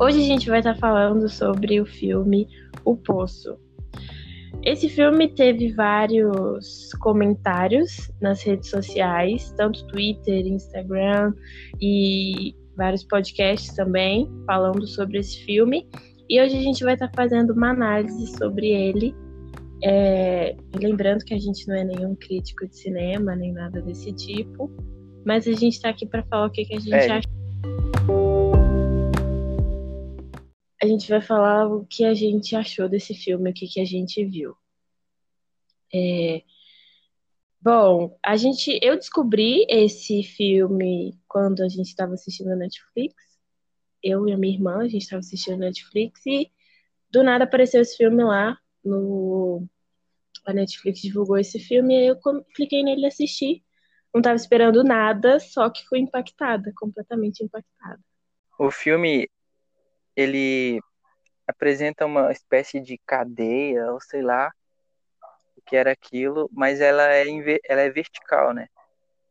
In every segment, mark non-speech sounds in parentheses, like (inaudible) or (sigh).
Hoje a gente vai estar falando sobre o filme O Poço. Esse filme teve vários comentários nas redes sociais, tanto Twitter, Instagram e vários podcasts também falando sobre esse filme. E hoje a gente vai estar fazendo uma análise sobre ele. É, lembrando que a gente não é nenhum crítico de cinema, nem nada desse tipo, mas a gente está aqui para falar o que, que a gente é. acha. Gente vai falar o que a gente achou desse filme, o que, que a gente viu. É, Bom, a gente, eu descobri esse filme quando a gente estava assistindo a Netflix. Eu e a minha irmã, a gente estava assistindo a Netflix e do nada apareceu esse filme lá no a Netflix divulgou esse filme e eu cliquei nele e assisti. Não estava esperando nada, só que fui impactada, completamente impactada. O filme ele apresenta uma espécie de cadeia, ou sei lá, que era aquilo, mas ela é, ela é vertical, né?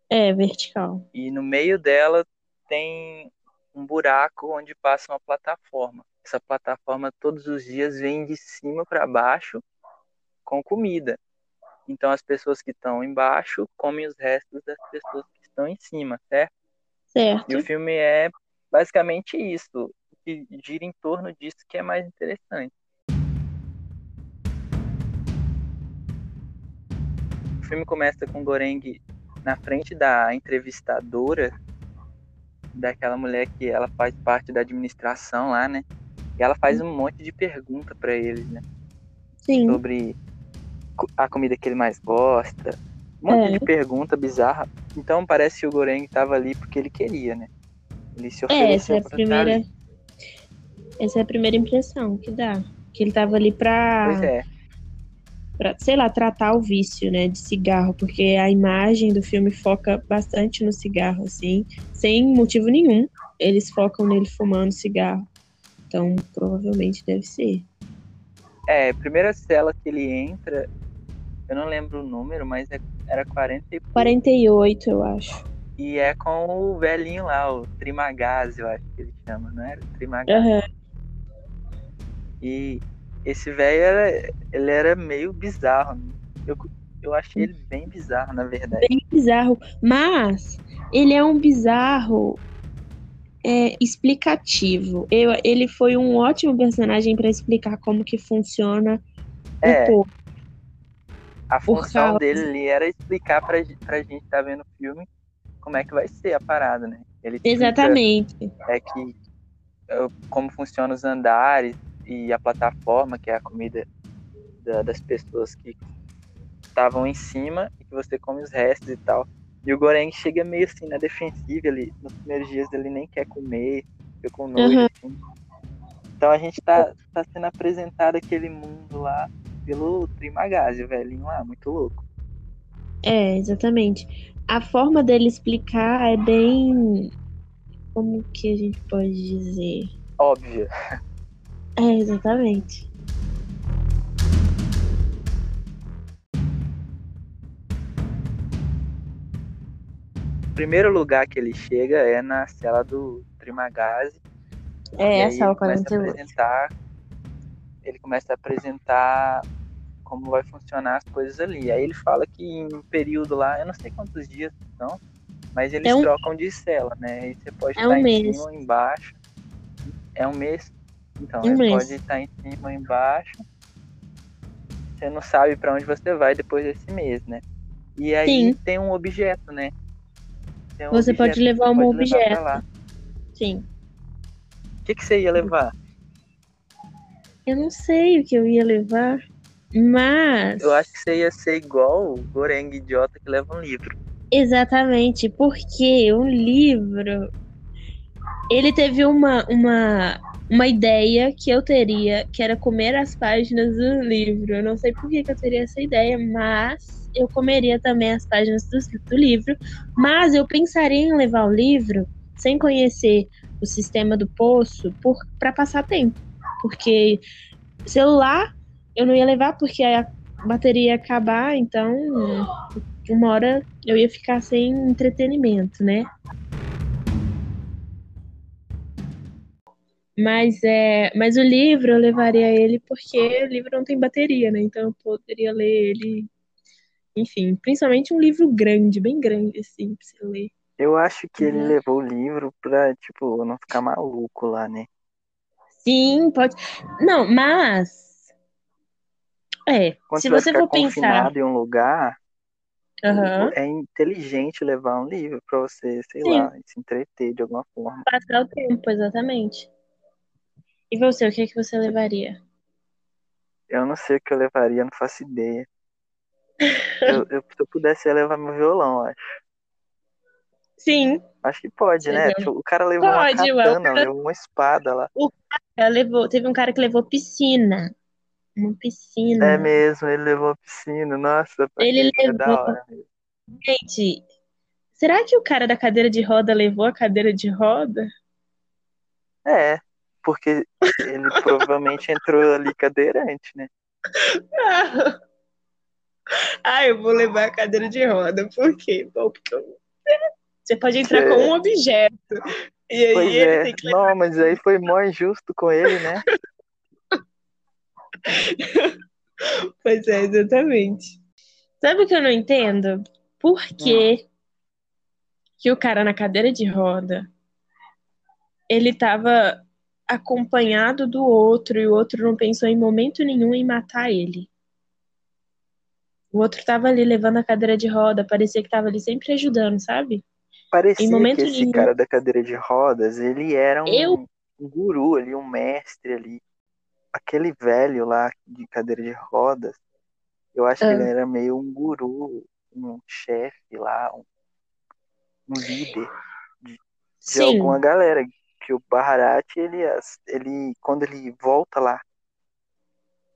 É, vertical. E no meio dela tem um buraco onde passa uma plataforma. Essa plataforma todos os dias vem de cima para baixo com comida. Então as pessoas que estão embaixo comem os restos das pessoas que estão em cima, certo? Certo. E o filme é basicamente isso, que gira em torno disso que é mais interessante. filme começa com Goreng na frente da entrevistadora, daquela mulher que ela faz parte da administração lá, né? E ela faz um monte de pergunta para eles, né? Sim. Sobre a comida que ele mais gosta. Um monte é. de pergunta bizarra. Então parece que o Goreng estava ali porque ele queria, né? Ele se ofereceu é, essa é a primeira Essa é a primeira impressão que dá. Que ele estava ali pra. Pois é para, sei lá, tratar o vício, né, de cigarro, porque a imagem do filme foca bastante no cigarro, assim, sem motivo nenhum. Eles focam nele fumando cigarro. Então, provavelmente deve ser. É, primeira cela que ele entra, eu não lembro o número, mas é, era 40 e... 48, eu acho. E é com o velhinho lá, o Trimagaz, eu acho que ele chama, não era? Trimagaz. Uhum. E esse velho era, ele era meio bizarro. Né? Eu, eu achei ele bem bizarro, na verdade. Bem bizarro. Mas ele é um bizarro é, explicativo. Eu, ele foi um ótimo personagem para explicar como que funciona é, o povo. A função dele ali era explicar pra, pra gente que tá vendo o filme como é que vai ser a parada, né? Ele Exatamente. É que como funcionam os andares, e a plataforma, que é a comida da, das pessoas que estavam em cima e que você come os restos e tal. E o Goreng chega meio assim na defensiva, ele, nos primeiros dias ele nem quer comer, fica com nojo, uhum. assim. Então a gente tá, tá sendo apresentado aquele mundo lá pelo Trimagazzi, velhinho lá, muito louco. É, exatamente. A forma dele explicar é bem. Como que a gente pode dizer? Óbvia. (laughs) É, exatamente. O primeiro lugar que ele chega é na cela do Trimagazi. É, a sala 48. Apresentar, ele começa a apresentar como vai funcionar as coisas ali. Aí ele fala que em um período lá, eu não sei quantos dias são, mas eles é um... trocam de cela, né? Aí você pode é estar um em mês. cima ou embaixo. É um mês. Então, um ele pode estar em cima ou embaixo. Você não sabe para onde você vai depois desse mês, né? E aí Sim. tem um objeto, né? Um você objeto pode levar um objeto. Levar Sim. O que, que você ia levar? Eu não sei o que eu ia levar, mas. Eu acho que você ia ser igual o Goreng idiota que leva um livro. Exatamente, porque um livro. Ele teve uma, uma uma ideia que eu teria, que era comer as páginas do livro. Eu não sei por que, que eu teria essa ideia, mas eu comeria também as páginas do, do livro. Mas eu pensaria em levar o livro sem conhecer o sistema do poço para passar tempo. Porque celular eu não ia levar porque a bateria ia acabar, então uma hora eu ia ficar sem entretenimento, né? Mas, é, mas o livro eu levaria ele porque o livro não tem bateria, né? Então eu poderia ler ele. Enfim, principalmente um livro grande, bem grande, assim, pra você ler. Eu acho que ele Uhum. levou o livro pra, tipo, não ficar maluco lá, né? Sim, pode. Não, mas. É, Quando se você vai for pensar. em um lugar, Aham. é inteligente levar um livro pra você, sei Sim. lá, se entreter de alguma forma. Passar o tempo, exatamente. E você, o que que você levaria? Eu não sei o que eu levaria, não faço ideia. Eu, (laughs) eu- se eu pudesse, eu ia levar meu violão, acho. Sim, Acho que pode, né? Tipo, O cara levou uma Pode, o katana, cara- levou uma espada lá. ela levou, teve um cara que levou piscina. Uma piscina. É mesmo, ele levou a piscina. Nossa, Ele é levou. Gente, será que o cara da cadeira de roda levou a cadeira de roda? É, porque ele (laughs) provavelmente entrou ali cadeirante, né? Ah, eu vou levar a cadeira de roda. Por quê? Bom, porque você pode entrar É. com um objeto. E aí Pois ele é. tem que levar. Não, mas aí foi mó injusto com ele, né? (laughs) Pois é, exatamente. Sabe o que eu não entendo? Por que que o cara na cadeira de roda ele tava acompanhado do outro e o outro não pensou em momento nenhum em matar ele? O outro tava ali levando a cadeira de roda, parecia que tava ali sempre ajudando, sabe? Parecia Em momento que esse nenhum. cara da cadeira de rodas, ele era um, Eu- um guru ali, um mestre ali. Aquele velho lá de cadeira de rodas, eu acho que Ah. ele era meio um guru, um chefe lá, um, um líder de Sim, alguma galera. Que o Baharat, ele, ele, quando ele volta lá,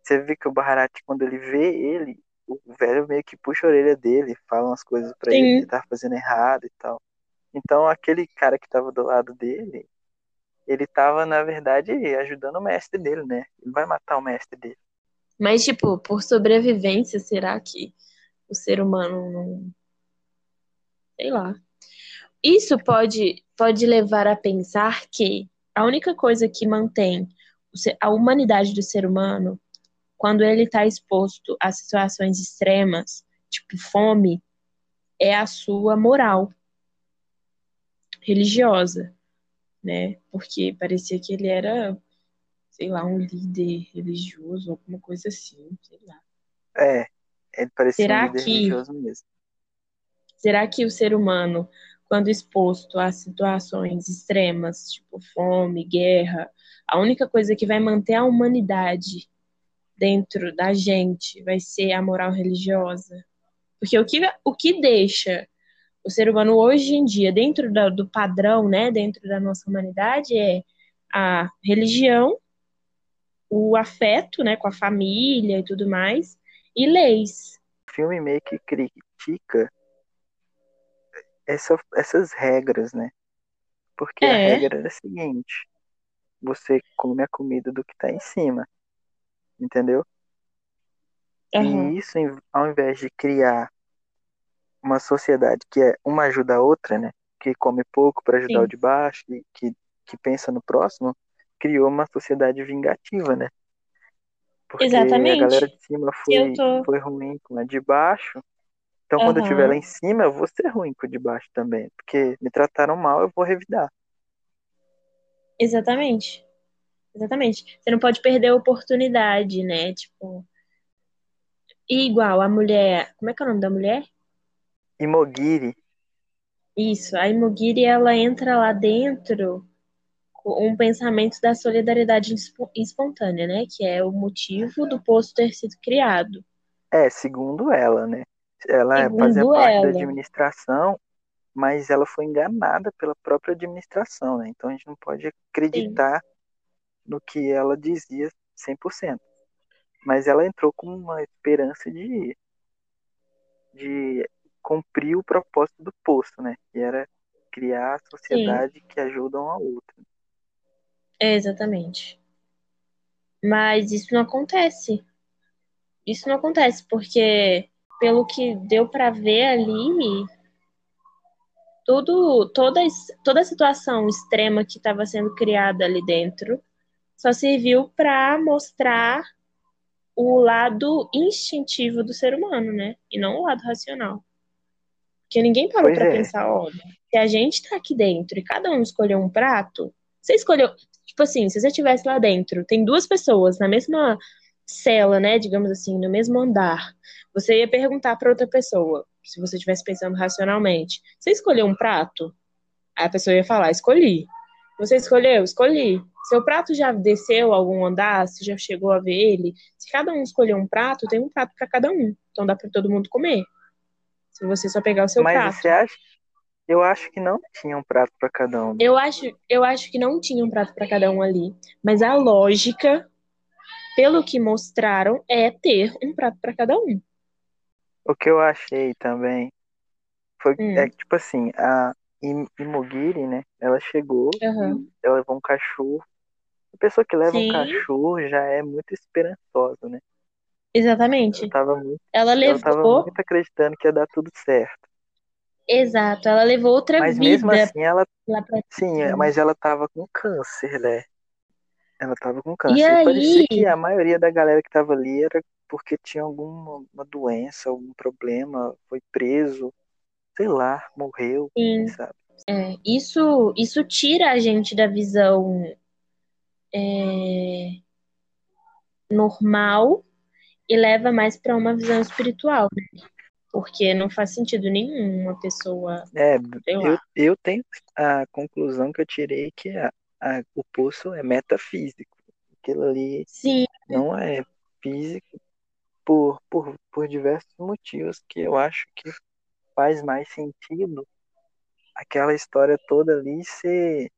você vê que o Baharat, quando ele vê ele, o velho meio que puxa a orelha dele, fala umas coisas pra Sim. ele que tá fazendo errado e tal. Então aquele cara que tava do lado dele, ele tava, na verdade, ajudando o mestre dele, né? Ele vai matar o mestre dele. mas tipo, por sobrevivência, será que o ser humano não. Sei lá. Isso pode, pode levar a pensar que a única coisa que mantém a humanidade do ser humano, quando ele está exposto a situações extremas, tipo fome, é a sua moral religiosa, né? Porque parecia que ele era, sei lá, um líder religioso, alguma coisa assim, sei lá. É, ele parecia Será um líder que- religioso mesmo. Será que o ser humano, quando exposto a situações extremas, tipo fome, guerra, a única coisa que vai manter a humanidade dentro da gente vai ser a moral religiosa? Porque o que, o que deixa o ser humano hoje em dia, dentro da- do padrão, né, dentro da nossa humanidade, é a religião, o afeto, né, com a família e tudo mais, e leis. O filme meio que critica essa- essas regras, né? Porque a É. regra era a seguinte: você come a comida do que tá em cima, entendeu? Aham. E isso, ao invés de criar uma sociedade que é uma ajuda a outra, né? Que come pouco para ajudar Sim. o de baixo, e que, que pensa no próximo, criou uma sociedade vingativa, né? Porque a Exatamente. galera de cima foi, tô- foi ruim com a de baixo. Então, quando eu estiver lá em cima, eu vou ser ruim com o de baixo também. Porque me trataram mal, eu vou revidar. Exatamente. Exatamente. Você não pode perder a oportunidade, né? Tipo. E igual a mulher. Como é que é o nome da mulher? E Mogiri, Isso. A Imogiri, ela entra lá dentro com um pensamento da solidariedade espo- espontânea, né? Que é o motivo do posto ter sido criado. é, segundo ela, né? Ela Segundo fazia parte da ela. administração, mas ela foi enganada pela própria administração, né? Então a gente não pode acreditar no que ela dizia 100%. Mas ela entrou com uma esperança de, de cumprir o propósito do posto, né? Que era criar a sociedade que ajuda um ao outro. É, exatamente. Mas isso não acontece. Isso não acontece, porque pelo que deu pra ver ali, tudo, toda, toda a situação extrema que estava sendo criada ali dentro só serviu para mostrar o lado instintivo do ser humano, né? E não o lado racional. Porque ninguém parou para é. pensar, olha, se a gente tá aqui dentro e cada um escolheu um prato, você escolheu, tipo assim, se você estivesse lá dentro, tem duas pessoas na mesma cela, né, digamos assim, no mesmo andar. Você ia perguntar para outra pessoa, se você estivesse pensando racionalmente, você escolheu um prato? Aí a pessoa ia falar, escolhi. Você escolheu? Escolhi. Seu prato já desceu algum andar? Você já chegou a ver ele? Se cada um escolher um prato, tem um prato para cada um. Então dá para todo mundo comer. Se você só pegar o seu Mas prato. você acha? Eu acho que não tinha um prato para cada um. Eu acho, eu acho que não tinha um prato para cada um ali, mas a lógica, pelo que mostraram, é ter um prato para cada um. O que eu achei também foi Hum. é que, tipo assim, a Im- Imogiri, né? Ela chegou, Aham. ela levou um cachorro. A pessoa que leva um Sim. cachorro já é muito esperançosa, né? Exatamente. Tava muito, Ela eu tava levou, muito acreditando que ia dar tudo certo. exato, ela levou outra Mas mesmo vida assim, ela, pra sim, mas ela tava com câncer, né? Ela tava com câncer. E parecia aí, que a maioria da galera que tava ali era porque tinha alguma uma doença, algum problema, foi preso, sei lá, morreu, sim, sabe? é, isso, isso tira a gente da visão é, normal e leva mais para uma visão espiritual, né? Porque não faz sentido nenhum uma pessoa, É, eu, eu tenho a conclusão que eu tirei que a, a- o poço é metafísico. Aquilo ali Sim, não é físico por, por, por diversos motivos que eu acho que faz mais sentido aquela história toda ali ser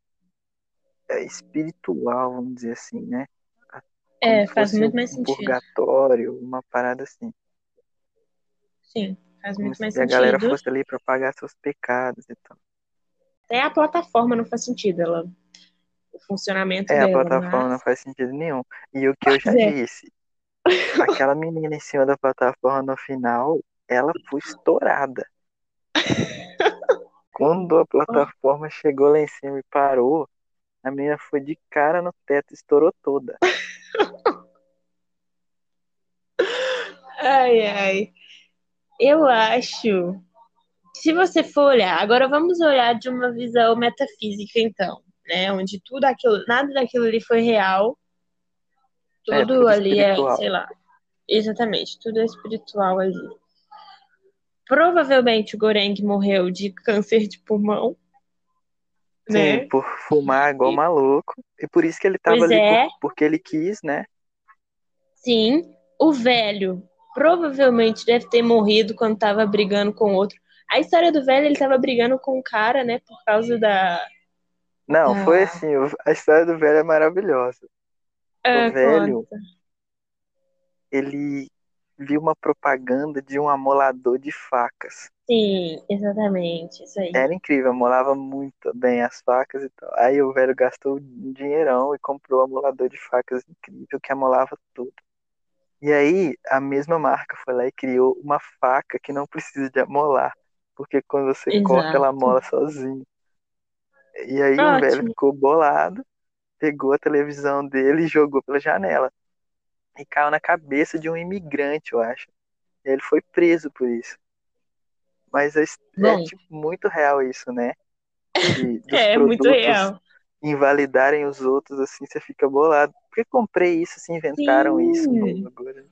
é, espiritual, vamos dizer assim, né? Como é, se faz muito um mais sentido. purgatório, uma parada assim. Sim, faz Como muito mais se a galera sentido. fosse ali para pagar seus pecados e tal. Até a plataforma não faz sentido, ela, o funcionamento É, a dela, plataforma não mas faz sentido nenhum. E o que eu já é. disse, aquela menina em cima da plataforma no final, ela foi estourada. (laughs) Quando a plataforma chegou lá em cima e parou, a menina foi de cara no teto e estourou toda. Ai, ai. Eu acho. Se você for olhar, agora vamos olhar de uma visão metafísica, então, né? Onde tudo aquilo, nada daquilo ali foi real, É, tudo tudo ali é, espiritual. sei lá, exatamente, tudo é espiritual ali. Provavelmente o Goreng morreu de câncer de pulmão, Sim, né? por fumar igual E- maluco. E por isso que ele tava Pois ali, por- é. porque ele quis, né? Sim, o velho provavelmente deve ter morrido quando tava brigando com outro. A história do velho, ele tava brigando com o cara, né, por causa da. Não, da... foi assim, a história do velho é maravilhosa. Ah, O velho, conta. ele viu uma propaganda de um amolador de facas. Sim, exatamente, isso aí. Era incrível, amolava muito bem as facas e tal. Aí o velho gastou um dinheirão e comprou um amolador de facas incrível que amolava tudo. E aí a mesma marca foi lá e criou uma faca que não precisa de amolar, porque quando você corta ela Exato. amola sozinho. E aí o velho Ótimo. ficou bolado, pegou a televisão dele e jogou pela janela. E caiu na cabeça de um imigrante, eu acho. E ele foi preso por isso. Mas é, é, tipo muito real isso, né? De, (laughs) dos é muito real. invalidarem os outros, assim, você fica bolado. Por que comprei isso se inventaram isso Sim. novo agora?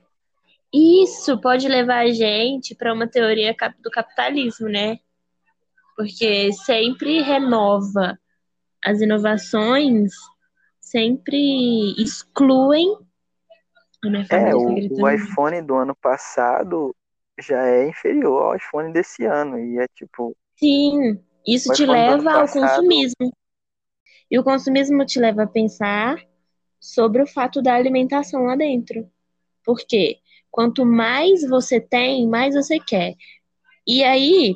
Isso pode levar a gente para uma teoria do capitalismo, né? Porque sempre renova as inovações, sempre excluem. É, o, o iPhone do ano passado já é inferior ao iPhone desse ano. E é tipo, Sim, isso te leva ao passado. consumismo. E o consumismo te leva a pensar sobre o fato da alimentação lá dentro. Porque quanto mais você tem, mais você quer. E aí,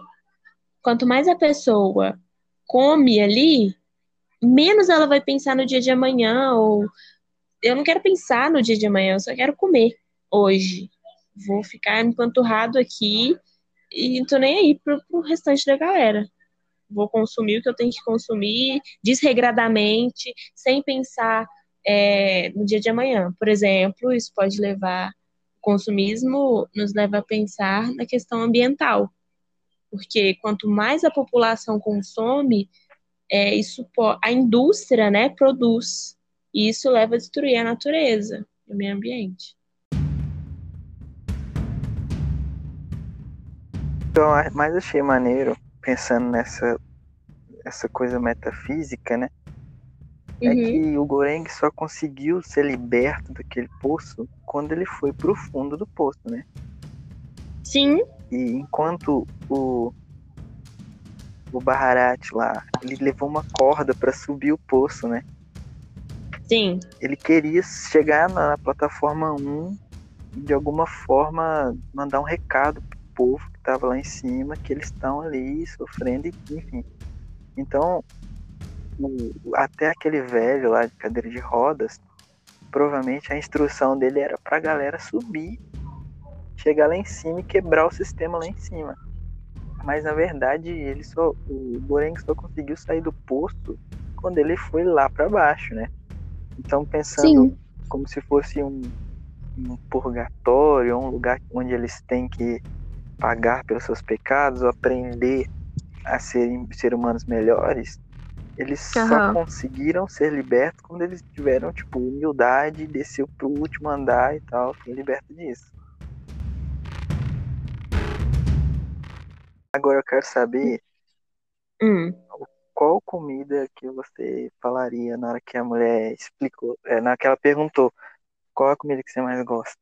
quanto mais a pessoa come ali, menos ela vai pensar no dia de amanhã. Ou eu não quero pensar no dia de amanhã, eu só quero comer hoje. Vou ficar empanturrado aqui e não tô nem aí pro, pro restante da galera. Vou consumir o que eu tenho que consumir desregradamente, sem pensar é, no dia de amanhã. Por exemplo, isso pode levar, o consumismo nos leva a pensar na questão ambiental, porque quanto mais a população consome, é, isso a indústria né, produz, e isso leva a destruir a natureza e o meio ambiente. Então, mais achei maneiro, pensando nessa essa coisa metafísica, né? É uhum. que o Goreng só conseguiu ser liberto daquele poço quando ele foi pro fundo do poço, né? Sim. E enquanto o o Baharat lá, ele levou uma corda para subir o poço, né? Sim. Ele queria chegar na plataforma 1 e de alguma forma mandar um recado pro povo que tava lá em cima que eles estão ali sofrendo, enfim. Então, o, até aquele velho lá de cadeira de rodas, provavelmente a instrução dele era pra galera subir, chegar lá em cima e quebrar o sistema lá em cima. Mas na verdade, ele só o Goreng só conseguiu sair do posto quando ele foi lá para baixo, né? Então pensando Sim. como se fosse um, um purgatório, um lugar onde eles têm que pagar pelos seus pecados ou aprender a serem ser humanos melhores, eles uhum. só conseguiram ser libertos quando eles tiveram, tipo, humildade, desceu pro último andar e tal, foi liberto disso. Agora eu quero saber hum. qual comida que você falaria na hora que a mulher explicou, é, na hora que ela perguntou qual a comida que você mais gosta.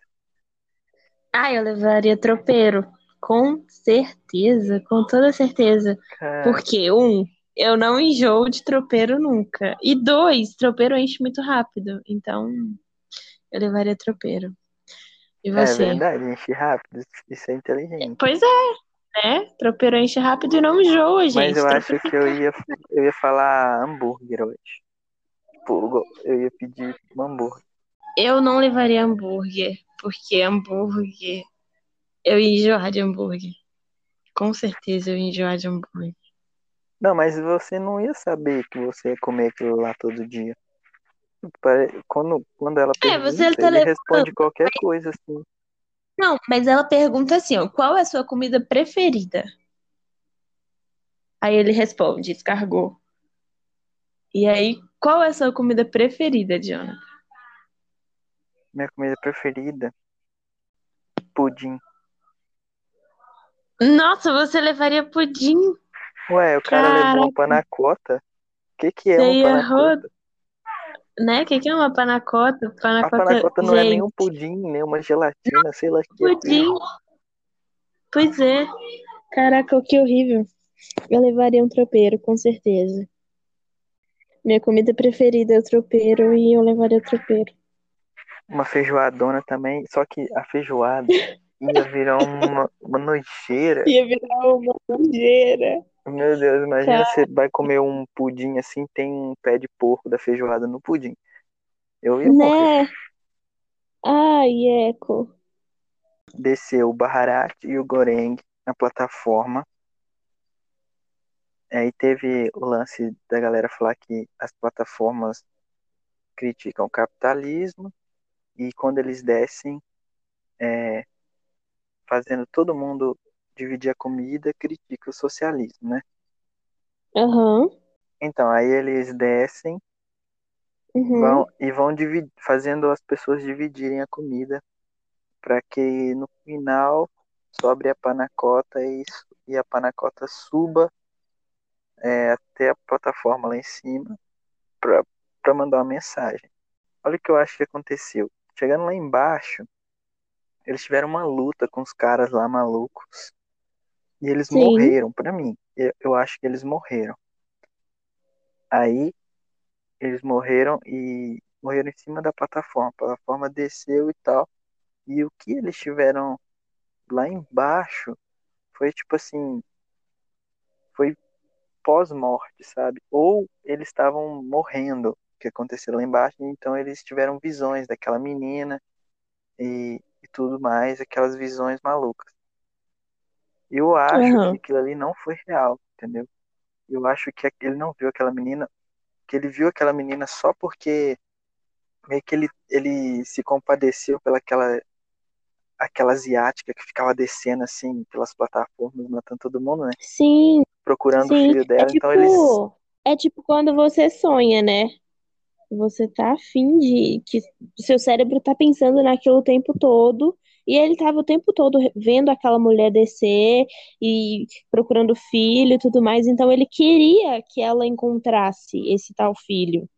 Ah, eu levaria tropeiro. Com certeza, com toda certeza. Cara... Porque, um, eu não enjoo de tropeiro nunca. E dois, tropeiro enche muito rápido. Então, eu levaria tropeiro. E é você? É verdade, enche rápido. Isso é inteligente. Pois é, né? Tropeiro enche rápido e não enjoa, gente. Mas eu acho que eu ia, eu ia falar hambúrguer hoje. Eu ia pedir um hambúrguer. Eu não levaria hambúrguer, porque hambúrguer. Eu ia enjoar de hambúrguer. Com certeza eu ia enjoar de hambúrguer. Não, mas você não ia saber que você ia comer aquilo lá todo dia. Quando, quando ela pergunta, é, você tá ele responde qualquer coisa, assim. Não, mas ela pergunta assim, ó, qual é a sua comida preferida? Aí ele responde, escargou. E aí, qual é a sua comida preferida, Jonathan? Minha comida preferida? Pudim. Nossa, você levaria pudim? Ué, o cara Caraca. levou uma panacota. O que que é uma panacota? Né? O que que é uma panacota? Panacota, a panacota não Gente. é nem um pudim, nem uma gelatina, sei lá que é. Pudim. Pois é. Caraca, que horrível. Eu levaria um tropeiro, com certeza. Minha comida preferida é o tropeiro e eu levaria o tropeiro. Uma feijoadona também, só que a feijoada (laughs) ia virar uma, uma nojeira. Ia virar uma nojeira. Meu Deus, imagina você vai comer um pudim assim, tem um pé de porco da feijoada no pudim. Eu ia né? morrer. Ai, Eco. Desceu o Baharat e o Goreng na plataforma. Aí teve o lance da galera falar que as plataformas criticam o capitalismo e quando eles descem, é, fazendo todo mundo dividir a comida, critica o socialismo, né? Uhum. Então, aí eles descem uhum. vão, e vão dividir, fazendo as pessoas dividirem a comida para que no final sobre a panacota e, e a panacota suba é, até a plataforma lá em cima para mandar uma mensagem. Olha o que eu acho que aconteceu. Chegando lá embaixo, eles tiveram uma luta com os caras lá malucos e eles Sim. morreram, para mim. Eu, eu acho que eles morreram. Aí eles morreram e morreram em cima da plataforma. A plataforma desceu e tal. E o que eles tiveram lá embaixo foi tipo assim. Foi pós-morte, sabe? Ou eles estavam morrendo, o que aconteceu lá embaixo, então eles tiveram visões daquela menina e, e tudo mais, aquelas visões malucas. Eu acho uhum. que aquilo ali não foi real, entendeu? Eu acho que ele não viu aquela menina, que ele viu aquela menina só porque meio que ele, ele se compadeceu pelaquela aquela asiática que ficava descendo assim pelas plataformas, matando todo mundo, né? Sim, Procurando o sim. filho É dela. Então eles. tipo, é tipo quando você sonha, né? Você tá afim de que seu cérebro tá pensando naquilo o tempo todo, e ele tava o tempo todo vendo aquela mulher descer e procurando o filho e tudo mais, então ele queria que ela encontrasse esse tal filho.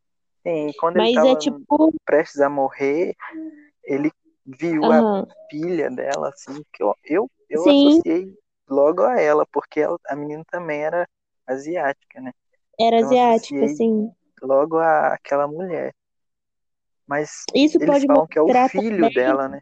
Sim, quando ele Mas tava é tipo, prestes a morrer, ele viu a aham, filha dela, assim, que eu, eu, eu sim, associei logo a ela, porque ela- a menina também era asiática, né? era Então asiática, assim. logo a aquela mulher. Mas Isso eles pode falam que é o filho também. dela, né?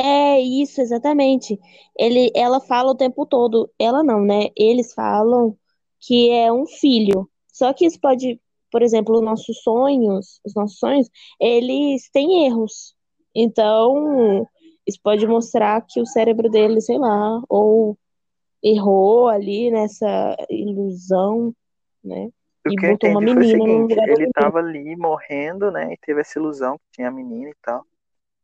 É isso, exatamente. Ele, ela fala o tempo todo, ela não, né? Eles falam que é um filho. Só que isso pode, por exemplo, os nossos sonhos, os nossos sonhos, eles têm erros. Então, isso pode mostrar que o cérebro dele, sei lá, ou errou ali nessa ilusão, né? O E que botou uma menina no seguinte, lugar da ele menina. tava ali morrendo, né? E teve essa ilusão que tinha a menina e tal.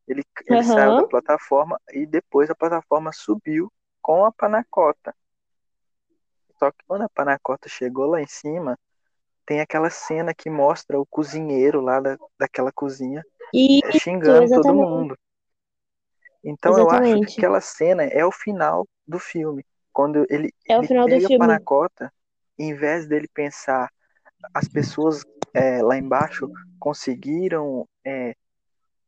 Ele, ele saiu da plataforma e depois a plataforma subiu com a panacota. Só que quando a panacota chegou lá em cima, tem aquela cena que mostra o cozinheiro lá da, daquela cozinha é, Isso, xingando todo exatamente, mundo. Então eu acho que exatamente. aquela cena é o final do filme. Quando ele, É o ele final do pega a panacota, em vez dele pensar as pessoas é, lá embaixo conseguiram é,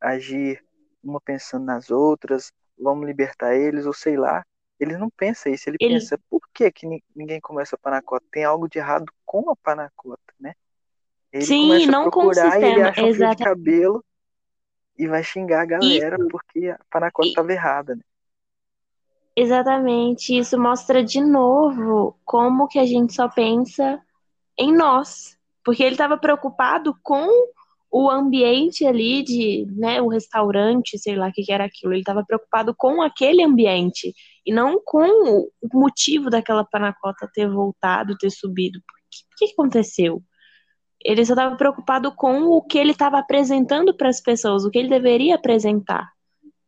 agir uma pensando nas outras, vamos libertar eles, ou sei lá. Ele não pensa isso, ele Ele, pensa, por que, que ni- ninguém começa a panacota? Tem algo de errado com a panacota, né? Ele sim, começa a não com o procurar e ele acha um fio de cabelo e vai xingar a galera Isso, porque a panacota estava errada, né? exatamente. Isso mostra de novo como que a gente só pensa em nós, porque ele estava preocupado com o ambiente ali de, né, o restaurante, sei lá o que que era aquilo. Ele estava preocupado com aquele ambiente e não com o motivo daquela panacota ter voltado, ter subido. Por que, que aconteceu? Ele só estava preocupado com o que ele estava apresentando para as pessoas, o que ele deveria apresentar.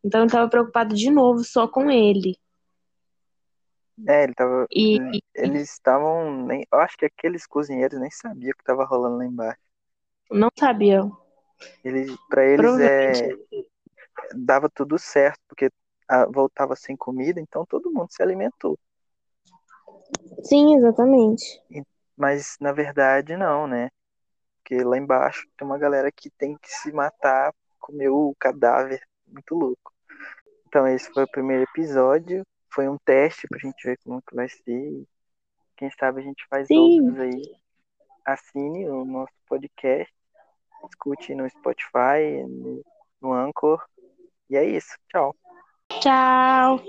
Então ele estava preocupado de novo só com ele. É, ele tava. E Eles estavam. nem- Eu acho que aqueles cozinheiros nem sabiam o que estava rolando lá embaixo. Não sabia. Eles, para eles é, dava tudo certo, porque ah, voltava sem comida, então todo mundo se alimentou. Sim, exatamente. Mas na verdade não, né? Porque lá embaixo tem uma galera que tem que se matar, comer o cadáver, muito louco. Então esse foi o primeiro episódio, foi um teste pra gente ver como que vai ser. Quem sabe a gente faz Sim. outros aí. Assine o nosso podcast, escute no Spotify, no, Anchor. E é isso, tchau. Tchau.